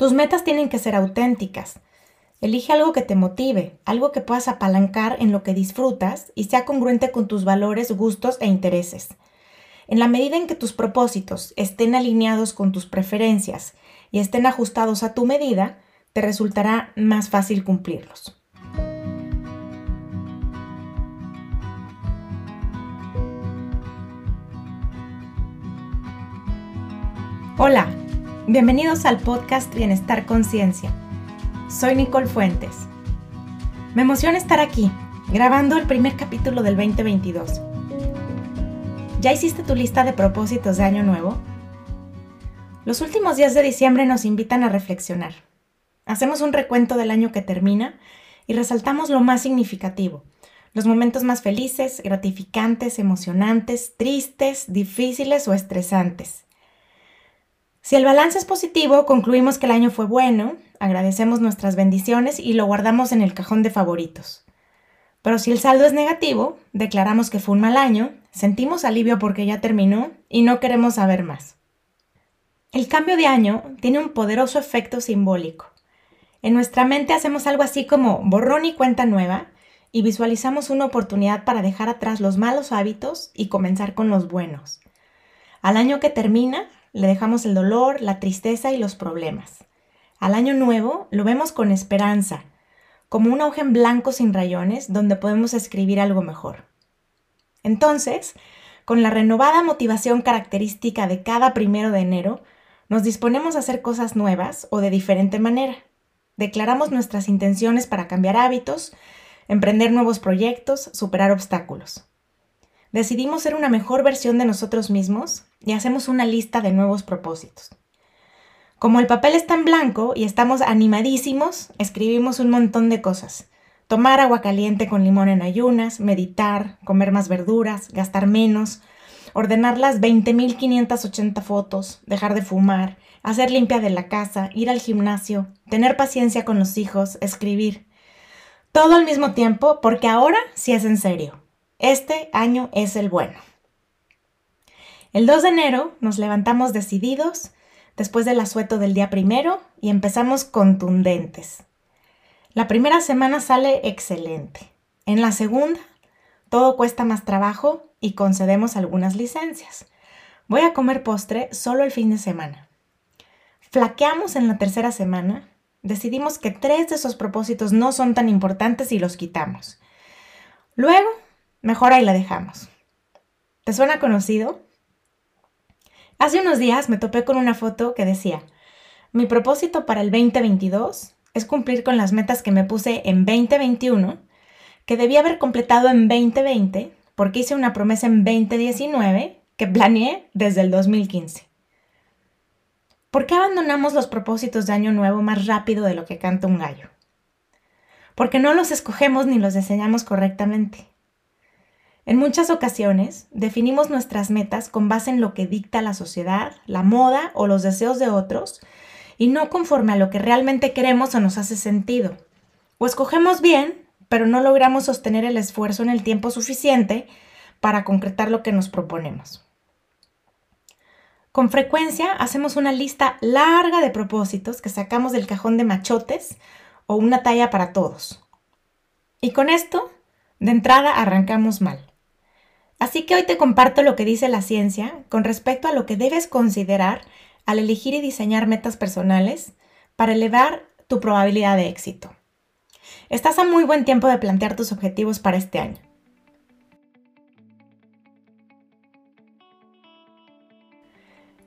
Tus metas tienen que ser auténticas. Elige algo que te motive, algo que puedas apalancar en lo que disfrutas y sea congruente con tus valores, gustos e intereses. En la medida en que tus propósitos estén alineados con tus preferencias y estén ajustados a tu medida, te resultará más fácil cumplirlos. Hola, bienvenidos al podcast Bienestar Conciencia. Soy Nicole Fuentes. Me emociona estar aquí, grabando el primer capítulo del 2022. ¿Ya hiciste tu lista de propósitos de año nuevo? Los últimos días de diciembre nos invitan a reflexionar. Hacemos un recuento del año que termina y resaltamos lo más significativo, los momentos más felices, gratificantes, emocionantes, tristes, difíciles o estresantes. Si el balance es positivo, concluimos que el año fue bueno, agradecemos nuestras bendiciones y lo guardamos en el cajón de favoritos. Pero si el saldo es negativo, declaramos que fue un mal año, sentimos alivio porque ya terminó y no queremos saber más. El cambio de año tiene un poderoso efecto simbólico. En nuestra mente hacemos algo así como borrón y cuenta nueva y visualizamos una oportunidad para dejar atrás los malos hábitos y comenzar con los buenos. Al año que termina, le dejamos el dolor, la tristeza y los problemas. Al año nuevo lo vemos con esperanza, como una hoja en blanco sin rayones donde podemos escribir algo mejor. Entonces, con la renovada motivación característica de cada primero de enero, nos disponemos a hacer cosas nuevas o de diferente manera. Declaramos nuestras intenciones para cambiar hábitos, emprender nuevos proyectos, superar obstáculos. Decidimos ser una mejor versión de nosotros mismos y hacemos una lista de nuevos propósitos. Como el papel está en blanco y estamos animadísimos, escribimos un montón de cosas. Tomar agua caliente con limón en ayunas, meditar, comer más verduras, gastar menos, ordenar las 20.580 fotos, dejar de fumar, hacer limpia de la casa, ir al gimnasio, tener paciencia con los hijos, escribir. Todo al mismo tiempo porque ahora sí es en serio. Este año es el bueno. El 2 de enero nos levantamos decididos después del asueto del día primero y empezamos contundentes. La primera semana sale excelente. En la segunda, todo cuesta más trabajo y concedemos algunas licencias. Voy a comer postre solo el fin de semana. Flaqueamos en la tercera semana. Decidimos que tres de esos propósitos no son tan importantes y los quitamos. Luego Mejor ahí la dejamos. ¿Te suena conocido? Hace unos días me topé con una foto que decía, mi propósito para el 2022 es cumplir con las metas que me puse en 2021, que debía haber completado en 2020, porque hice una promesa en 2019 que planeé desde el 2015. ¿Por qué abandonamos los propósitos de año nuevo más rápido de lo que canta un gallo? Porque no los escogemos ni los diseñamos correctamente. En muchas ocasiones definimos nuestras metas con base en lo que dicta la sociedad, la moda o los deseos de otros y no conforme a lo que realmente queremos o nos hace sentido. O escogemos bien, pero no logramos sostener el esfuerzo en el tiempo suficiente para concretar lo que nos proponemos. Con frecuencia hacemos una lista larga de propósitos que sacamos del cajón de machotes o una talla para todos. Y con esto, de entrada, arrancamos mal. Así que hoy te comparto lo que dice la ciencia con respecto a lo que debes considerar al elegir y diseñar metas personales para elevar tu probabilidad de éxito. Estás a muy buen tiempo de plantear tus objetivos para este año.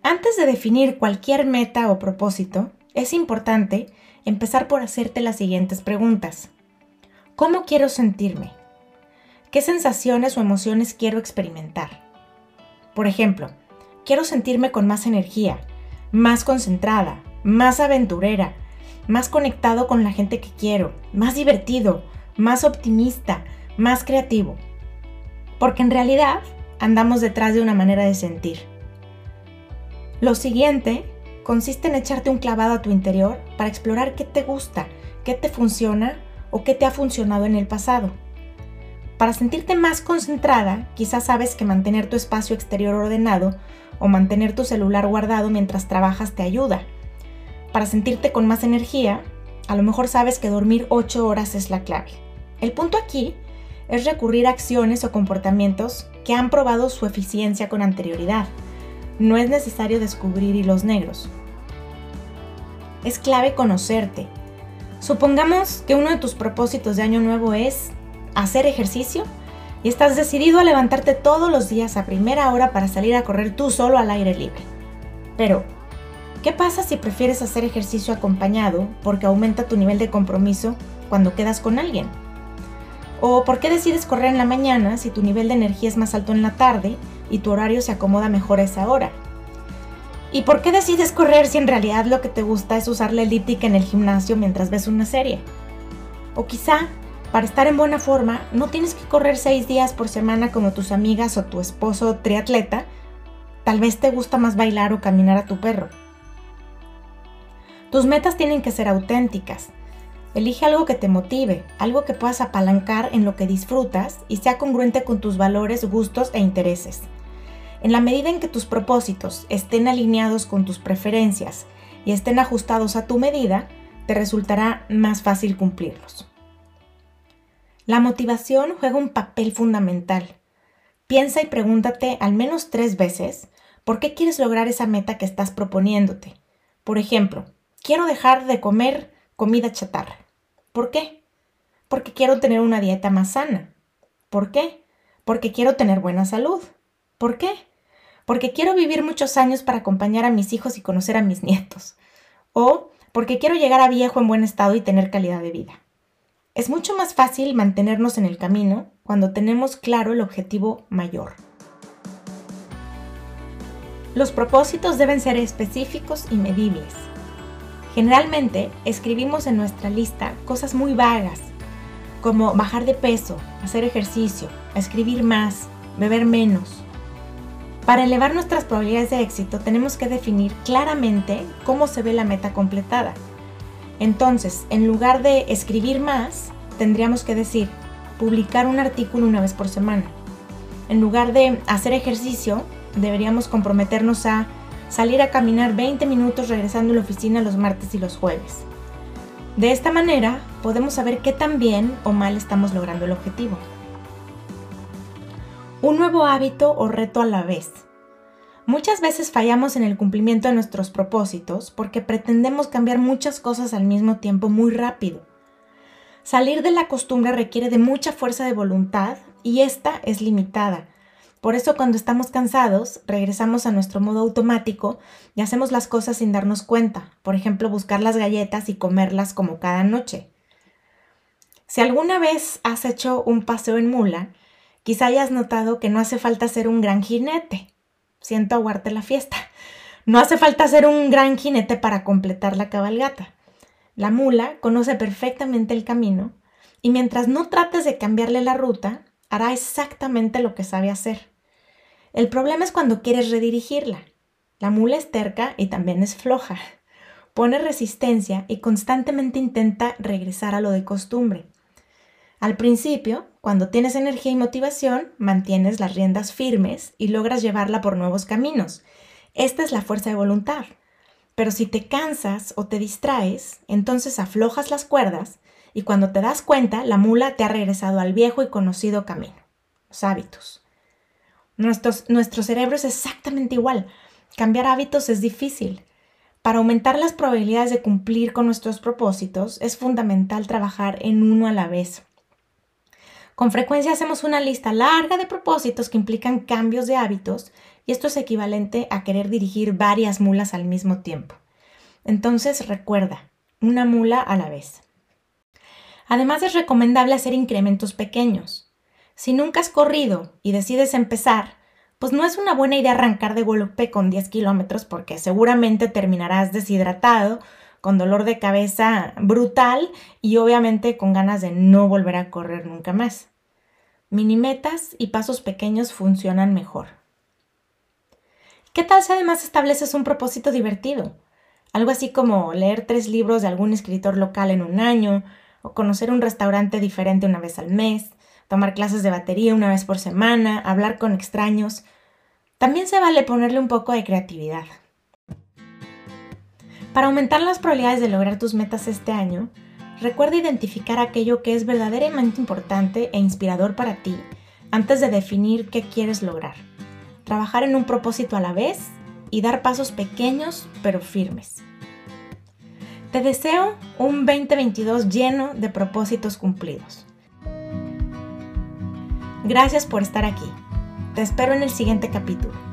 Antes de definir cualquier meta o propósito, es importante empezar por hacerte las siguientes preguntas. ¿Cómo quiero sentirme? ¿Qué sensaciones o emociones quiero experimentar? Por ejemplo, quiero sentirme con más energía, más concentrada, más aventurera, más conectado con la gente que quiero, más divertido, más optimista, más creativo. Porque en realidad andamos detrás de una manera de sentir. Lo siguiente consiste en echarte un clavado a tu interior para explorar qué te gusta, qué te funciona o qué te ha funcionado en el pasado. Para sentirte más concentrada, quizás sabes que mantener tu espacio exterior ordenado o mantener tu celular guardado mientras trabajas te ayuda. para sentirte con más energía, a lo mejor sabes que dormir 8 horas es la clave. El punto aquí es recurrir a acciones o comportamientos que han probado su eficiencia con anterioridad. No es necesario descubrir hilos negros. Es clave conocerte. Supongamos que uno de tus propósitos de año nuevo es hacer ejercicio y estás decidido a levantarte todos los días a primera hora para salir a correr tú solo al aire libre. Pero, ¿qué pasa si prefieres hacer ejercicio acompañado porque aumenta tu nivel de compromiso cuando quedas con alguien? ¿O por qué decides correr en la mañana si tu nivel de energía es más alto en la tarde y tu horario se acomoda mejor a esa hora? ¿Y por qué decides correr si en realidad lo que te gusta es usar la elíptica en el gimnasio mientras ves una serie? O quizá para estar en buena forma, no tienes que correr seis días por semana como tus amigas o tu esposo triatleta. Tal vez te gusta más bailar o caminar a tu perro. Tus metas tienen que ser auténticas. Elige algo que te motive, algo que puedas apalancar en lo que disfrutas y sea congruente con tus valores, gustos e intereses. En la medida en que tus propósitos estén alineados con tus preferencias y estén ajustados a tu medida, te resultará más fácil cumplirlos. La motivación juega un papel fundamental. Piensa y pregúntate al menos tres veces por qué quieres lograr esa meta que estás proponiéndote. Por ejemplo, quiero dejar de comer comida chatarra. ¿Por qué? Porque quiero tener una dieta más sana. ¿Por qué? Porque quiero tener buena salud. ¿Por qué? Porque quiero vivir muchos años para acompañar a mis hijos y conocer a mis nietos. O porque quiero llegar a viejo en buen estado y tener calidad de vida. Es mucho más fácil mantenernos en el camino cuando tenemos claro el objetivo mayor. Los propósitos deben ser específicos y medibles. Generalmente escribimos en nuestra lista cosas muy vagas, como bajar de peso, hacer ejercicio, escribir más, beber menos. Para elevar nuestras probabilidades de éxito tenemos que definir claramente cómo se ve la meta completada entonces, en lugar de escribir más, tendríamos que decir publicar un artículo una vez por semana. En lugar de hacer ejercicio, deberíamos comprometernos a salir a caminar 20 minutos regresando a la oficina los martes y los jueves. De esta manera podemos saber qué tan bien o mal estamos logrando el objetivo. Un nuevo hábito o reto a la vez. Muchas veces fallamos en el cumplimiento de nuestros propósitos porque pretendemos cambiar muchas cosas al mismo tiempo muy rápido. Salir de la costumbre requiere de mucha fuerza de voluntad y esta es limitada. Por eso cuando estamos cansados, regresamos a nuestro modo automático y hacemos las cosas sin darnos cuenta. Por ejemplo, buscar las galletas y comerlas como cada noche. Si alguna vez has hecho un paseo en mula, quizá hayas notado que no hace falta ser un gran jinete siento aguarte la fiesta. No hace falta ser un gran jinete para completar la cabalgata. La mula conoce perfectamente el camino y mientras no trates de cambiarle la ruta, hará exactamente lo que sabe hacer. El problema es cuando quieres redirigirla. La mula es terca y también es floja. Pone resistencia y constantemente intenta regresar a lo de costumbre. Al principio, cuando tienes energía y motivación, mantienes las riendas firmes y logras llevarla por nuevos caminos. Esta es la fuerza de voluntad. Pero si te cansas o te distraes, entonces aflojas las cuerdas y cuando te das cuenta, la mula te ha regresado al viejo y conocido camino, los hábitos. nuestro cerebro es exactamente igual. Cambiar hábitos es difícil. Para aumentar las probabilidades de cumplir con nuestros propósitos, es fundamental trabajar en uno a la vez. Con frecuencia hacemos una lista larga de propósitos que implican cambios de hábitos y esto es equivalente a querer dirigir varias mulas al mismo tiempo. Entonces recuerda, una mula a la vez. Además es recomendable hacer incrementos pequeños. Si nunca has corrido y decides empezar, pues no es una buena idea arrancar de golpe con 10 kilómetros porque seguramente terminarás deshidratado con dolor de cabeza brutal y obviamente con ganas de no volver a correr nunca más. Minimetas y pasos pequeños funcionan mejor. ¿Qué tal si además estableces un propósito divertido? Algo así como leer tres libros de algún escritor local en un año, o conocer un restaurante diferente una vez al mes, tomar clases de batería una vez por semana, hablar con extraños. También se vale ponerle un poco de creatividad. Para aumentar las probabilidades de lograr tus metas este año, recuerda identificar aquello que es verdaderamente importante e inspirador para ti antes de definir qué quieres lograr. Trabajar en un propósito a la vez y dar pasos pequeños pero firmes. Te deseo un 2022 lleno de propósitos cumplidos. Gracias por estar aquí. Te espero en el siguiente capítulo.